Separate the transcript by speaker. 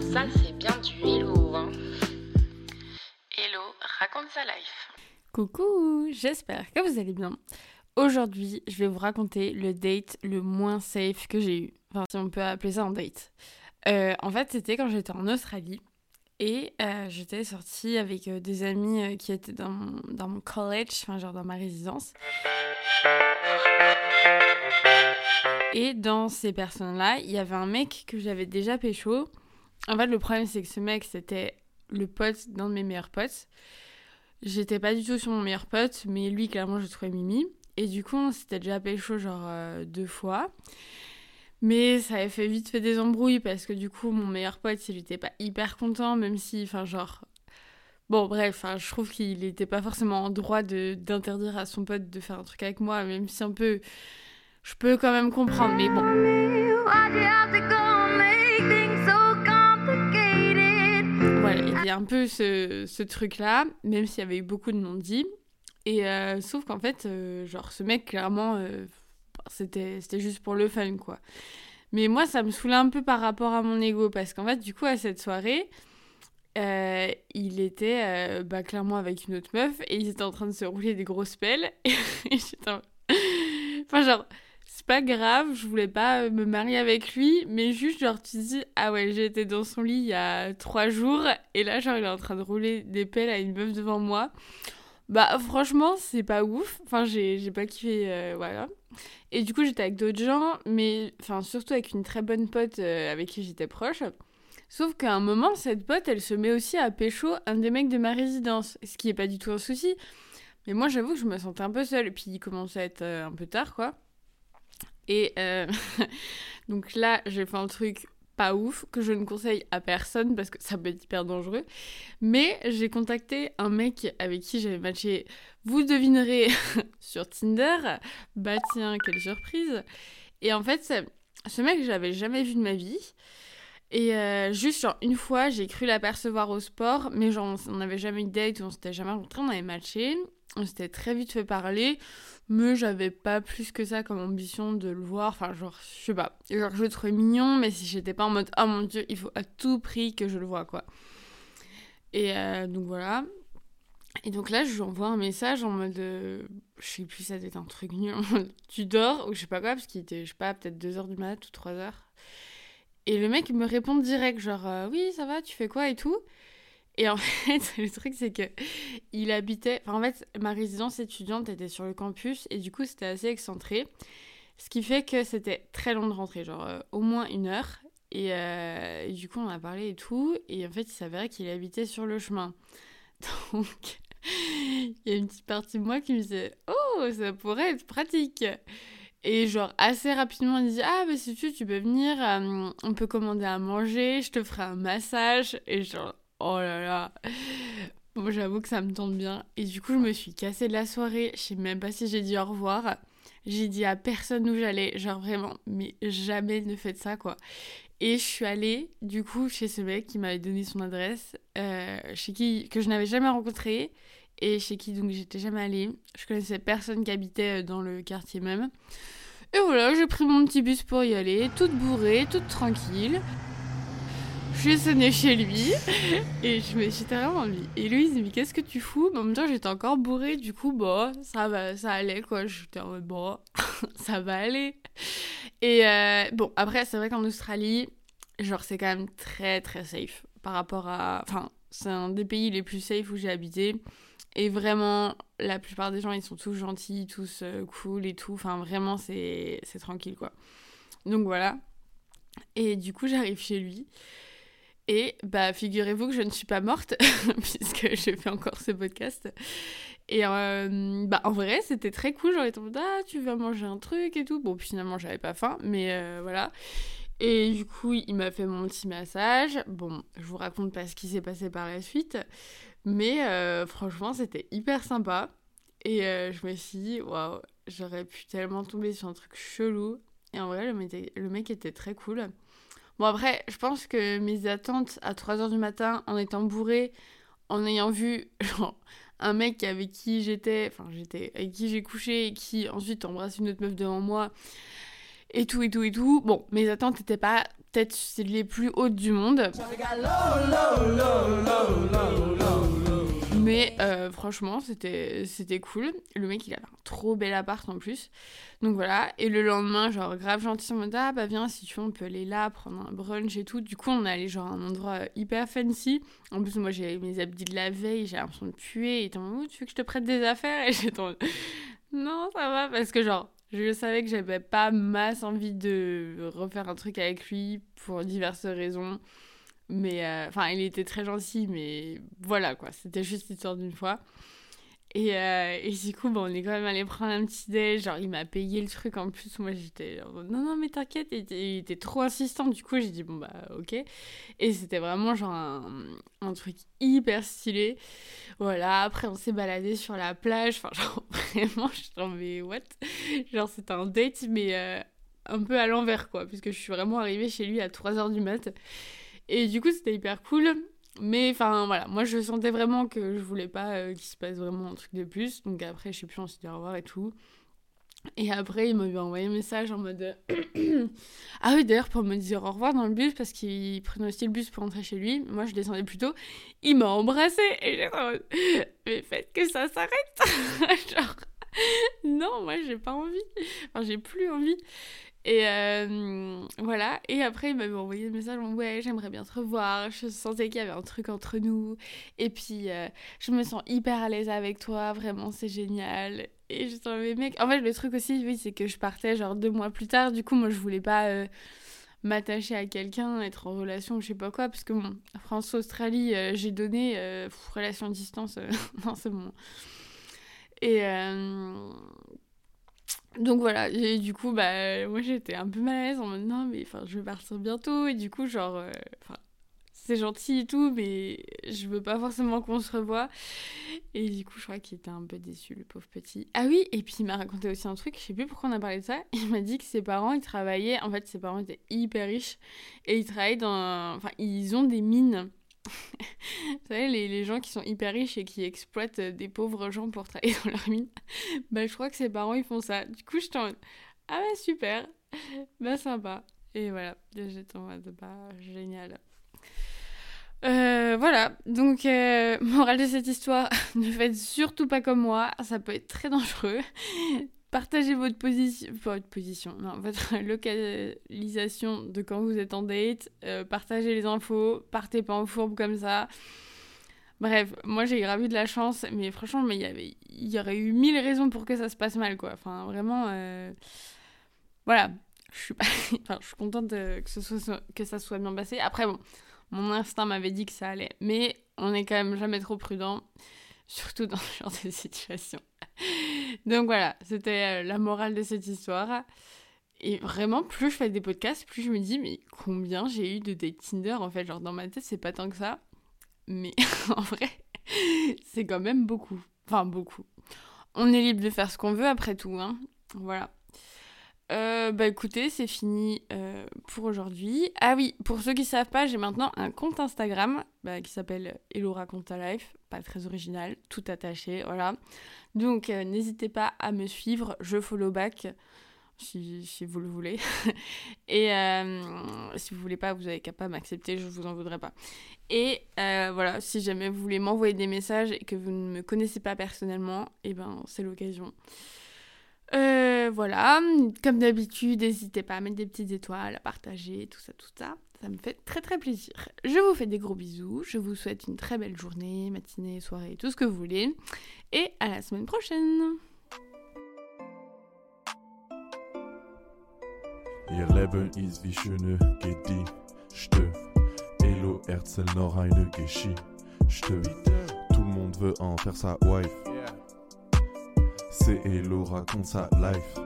Speaker 1: Ça, c'est bien du hello. Hein. Hello, raconte sa life.
Speaker 2: Coucou, j'espère que vous allez bien. Aujourd'hui, je vais vous raconter le date le moins safe que j'ai eu. Enfin, si on peut appeler ça un date. Euh, en fait, c'était quand j'étais en Australie. Et euh, j'étais sortie avec euh, des amis qui étaient dans mon, dans mon college, enfin genre dans ma résidence. Et dans ces personnes-là, il y avait un mec que j'avais déjà pécho. En fait, le problème, c'est que ce mec, c'était le pote d'un de mes meilleurs potes. J'étais pas du tout sur mon meilleur pote, mais lui, clairement, je trouvais Mimi. Et du coup, on s'était déjà pécho genre euh, deux fois. Mais ça avait fait vite fait des embrouilles parce que du coup, mon meilleur pote, il était pas hyper content, même si, enfin, genre. Bon, bref, je trouve qu'il était pas forcément en droit d'interdire à son pote de faire un truc avec moi, même si un peu je peux quand même comprendre, mais bon. Il y a un peu ce, ce truc-là, même s'il y avait eu beaucoup de non-dits. Et euh, sauf qu'en fait, euh, genre, ce mec, clairement, euh, c'était juste pour le fun, quoi. Mais moi, ça me saoulait un peu par rapport à mon ego, parce qu'en fait, du coup, à cette soirée, il était bah, clairement avec une autre meuf, et ils étaient en train de se rouler des grosses pelles. et j'étais... Enfin, genre c'est pas grave, je voulais pas euh, me marier avec lui, mais juste genre tu dis ah ouais été dans son lit il y a trois jours et là genre il est en train de rouler des pelles à une meuf devant moi. Bah franchement c'est pas ouf, enfin j'ai pas kiffé euh, voilà. Et du coup j'étais avec d'autres gens, mais enfin surtout avec une très bonne pote euh, avec qui j'étais proche. Sauf qu'à un moment cette pote elle se met aussi à pécho un des mecs de ma résidence, ce qui est pas du tout un souci. Mais moi j'avoue que je me sentais un peu seule, puis il commençait à être un peu tard quoi. Et euh, donc là, j'ai fait un truc pas ouf que je ne conseille à personne parce que ça peut être hyper dangereux. Mais j'ai contacté un mec avec qui j'avais matché, vous devinerez, sur Tinder. Bah tiens, quelle surprise. Et en fait, ce mec, je l'avais jamais vu de ma vie. Et euh, juste, genre, une fois, j'ai cru l'apercevoir au sport, mais genre, on n'avait jamais eu de date, on s'était jamais rencontrés, on avait matché on s'était très vite fait parler, mais j'avais pas plus que ça comme ambition de le voir. Enfin, genre, je sais pas. Genre, je le trouvais mignon, mais si j'étais pas en mode, oh mon dieu, il faut à tout prix que je le vois, quoi. Et euh, donc voilà. Et donc là, je lui envoie un message en mode, euh, je sais plus, ça devait être un truc nul, tu dors, ou je sais pas quoi, parce qu'il était, je sais pas, peut-être 2h du mat ou 3h. Et le mec me répond direct, genre, euh, oui, ça va, tu fais quoi et tout. Et en fait, le truc, c'est que il habitait. Enfin, en fait, ma résidence étudiante était sur le campus et du coup, c'était assez excentré. Ce qui fait que c'était très long de rentrer, genre euh, au moins une heure. Euh, et, du coup, on a parlé et tout. Et en fait, il s'avérait qu'il habitait sur le chemin. Donc, il y a une petite partie de moi qui me disait Oh, ça pourrait être pratique. Et genre, assez rapidement, il dit Ah, bah si tu tu peux venir, euh, on peut commander à manger, je te ferai un massage. Et genre, Oh là là. Bon, j'avoue que ça me tente bien. Et du coup, je me suis cassée de la soirée. Je sais même pas si j'ai dit au revoir. J'ai dit à personne où j'allais. Genre vraiment, mais jamais ne faites ça, quoi. Et je suis allée, du coup, chez ce mec qui m'avait donné son adresse, euh, chez qui, que je n'avais jamais rencontré, et chez qui donc j'étais jamais allée. Je connaissais personne qui habitait euh, dans le quartier même. Et voilà, j'ai pris mon petit bus pour y aller, toute bourrée, toute tranquille. J'ai sonné chez lui et je me suis vraiment. Et lui, il dit, mais qu'est-ce que tu fous? Mais en même temps, j'étais encore bourrée, du coup, bah, ça, va, ça allait quoi. J'étais en mode, bon, ça va aller. Et euh, bon, après, c'est vrai qu'en Australie, genre, c'est quand même très très safe par rapport à. Enfin, c'est un des pays les plus safe où j'ai habité. Et vraiment, la plupart des gens, ils sont tous gentils, tous euh, cool et tout. Enfin, vraiment, c'est tranquille quoi. Donc voilà. Et du coup, j'arrive chez lui. Et bah, figurez-vous que je ne suis pas morte, puisque j'ai fait encore ce podcast. Et euh, bah, en vrai, c'était très cool. J'aurais été en mode, ah, tu vas manger un truc et tout. Bon, finalement, j'avais pas faim, mais euh, voilà. Et du coup, il m'a fait mon petit massage. Bon, je vous raconte pas ce qui s'est passé par la suite, mais euh, franchement, c'était hyper sympa. Et je me suis dit, waouh, j'aurais pu tellement tomber sur un truc chelou. Et en vrai, le mec était très cool. Bon, après, je pense que mes attentes à 3h du matin, en étant bourrée, en ayant vu un mec avec qui j'étais, enfin, j'étais, avec qui j'ai couché et qui ensuite embrasse une autre meuf devant moi, et tout, et tout, et tout. Bon, mes attentes n'étaient pas peut-être les plus hautes du monde. Euh, franchement, c'était c'était cool. Le mec, il avait un trop bel appart en plus. Donc voilà. Et le lendemain, genre, grave gentil, on m'a dit, ah bah viens, si tu veux, on peut aller là, prendre un brunch et tout. Du coup, on est allé genre à un endroit hyper fancy. En plus, moi, j'ai mes habits de la veille, j'ai l'impression de puer. Et en tu veux que je te prête des affaires? Et j'étais en non, ça va, parce que genre, je savais que j'avais pas masse envie de refaire un truc avec lui pour diverses raisons. Mais euh, enfin, il était très gentil, mais voilà quoi, c'était juste l'histoire d'une fois. Et, euh, et, du coup, bon, on est quand même allé prendre un petit déj. Genre, il m'a payé le truc en plus. Moi, j'étais non, non, mais t'inquiète. Il, était trop insistant. Du coup, j'ai dit bon, bah, ok. Et c'était vraiment genre un, un, truc hyper stylé. Voilà. Après, on s'est baladé sur la plage. Enfin, genre, vraiment, je suis mais what? Genre, c'était un date, mais euh, un peu à l'envers, quoi. Puisque je suis vraiment arrivée chez lui à 3h du mat'. Et du coup, c'était hyper cool. Mais enfin, voilà, moi je sentais vraiment que je voulais pas euh, qu'il se passe vraiment un truc de plus. Donc après, je sais plus, on s'est dit au revoir et tout. Et après, il m'avait envoyé un message en mode. ah oui, d'ailleurs, pour me dire au revoir dans le bus, parce qu'il prenait aussi le bus pour rentrer chez lui. Moi, je descendais plus tôt. Il m'a embrassé. Et mode. Mais faites que ça s'arrête Genre. Non, moi, j'ai pas envie. Enfin, j'ai plus envie. Et euh, voilà. Et après, il m'avait envoyé un message Ouais, j'aimerais bien te revoir. Je sentais qu'il y avait un truc entre nous. Et puis, euh, je me sens hyper à l'aise avec toi. Vraiment, c'est génial. Et je mais mec. En fait, le truc aussi, oui, c'est que je partais genre deux mois plus tard. Du coup, moi, je voulais pas. Euh, m'attacher à quelqu'un, être en relation, je sais pas quoi, parce que bon, France-Australie, j'ai donné relation à distance, non, c'est bon. Et, donc voilà, et du coup, bah, moi j'étais un peu mal à l'aise en mode non, mais enfin, je vais partir bientôt, et du coup, genre, euh, c'est gentil et tout, mais je veux pas forcément qu'on se revoie. Et du coup, je crois qu'il était un peu déçu, le pauvre petit. Ah oui, et puis il m'a raconté aussi un truc, je sais plus pourquoi on a parlé de ça. Il m'a dit que ses parents, ils travaillaient, en fait, ses parents étaient hyper riches, et ils travaillaient dans. Enfin, ils ont des mines vous savez, les, les, gens qui sont hyper riches et qui exploitent des pauvres gens pour travailler dans leur mine, bah, je crois que ses parents, ils font ça. Du coup, je t'en ah bah super, bah sympa. Et voilà, j'étais en mode, bah génial. Euh, voilà, donc euh, morale de cette histoire, ne faites surtout pas comme moi, ça peut être très dangereux. Partagez votre position, votre position, non, votre localisation de quand vous êtes en date. Euh, partagez les infos, partez pas en fourbe comme ça. Bref, moi j'ai gravi de la chance, mais franchement, mais y il y aurait eu mille raisons pour que ça se passe mal, quoi. Enfin, vraiment, euh, voilà. Je suis, enfin, je suis contente que, ce soit, que ça soit bien passé. Après, bon, mon instinct m'avait dit que ça allait, mais on est quand même jamais trop prudent, surtout dans ce genre de situation. Donc voilà, c'était euh, la morale de cette histoire. Et vraiment, plus je fais des podcasts, plus je me dis, mais combien j'ai eu de dates Tinder En fait, genre dans ma tête, c'est pas tant que ça. Mais en vrai, c'est quand même beaucoup. Enfin, beaucoup. On est libre de faire ce qu'on veut après tout, hein. Voilà. Euh, bah écoutez, c'est fini euh, pour aujourd'hui. Ah oui, pour ceux qui savent pas, j'ai maintenant un compte Instagram bah, qui s'appelle Hello Raconte Life. Pas très original, tout attaché, voilà. Donc euh, n'hésitez pas à me suivre, je follow back si, vous le voulez. Et si vous voulez pas, vous avez qu'à pas m'accepter, je vous en voudrais pas. Et voilà, si jamais vous voulez m'envoyer des messages et que vous ne me connaissez pas personnellement, et eh ben c'est l'occasion. Voilà, comme d'habitude, n'hésitez pas à mettre des petites étoiles, à partager, tout ça, tout ça. Ça me fait très très plaisir. Je vous fais des gros bisous. Je vous souhaite une très belle journée, matinée, soirée, tout ce que vous voulez. Et à la semaine prochaine. C'est Hello raconte sa life.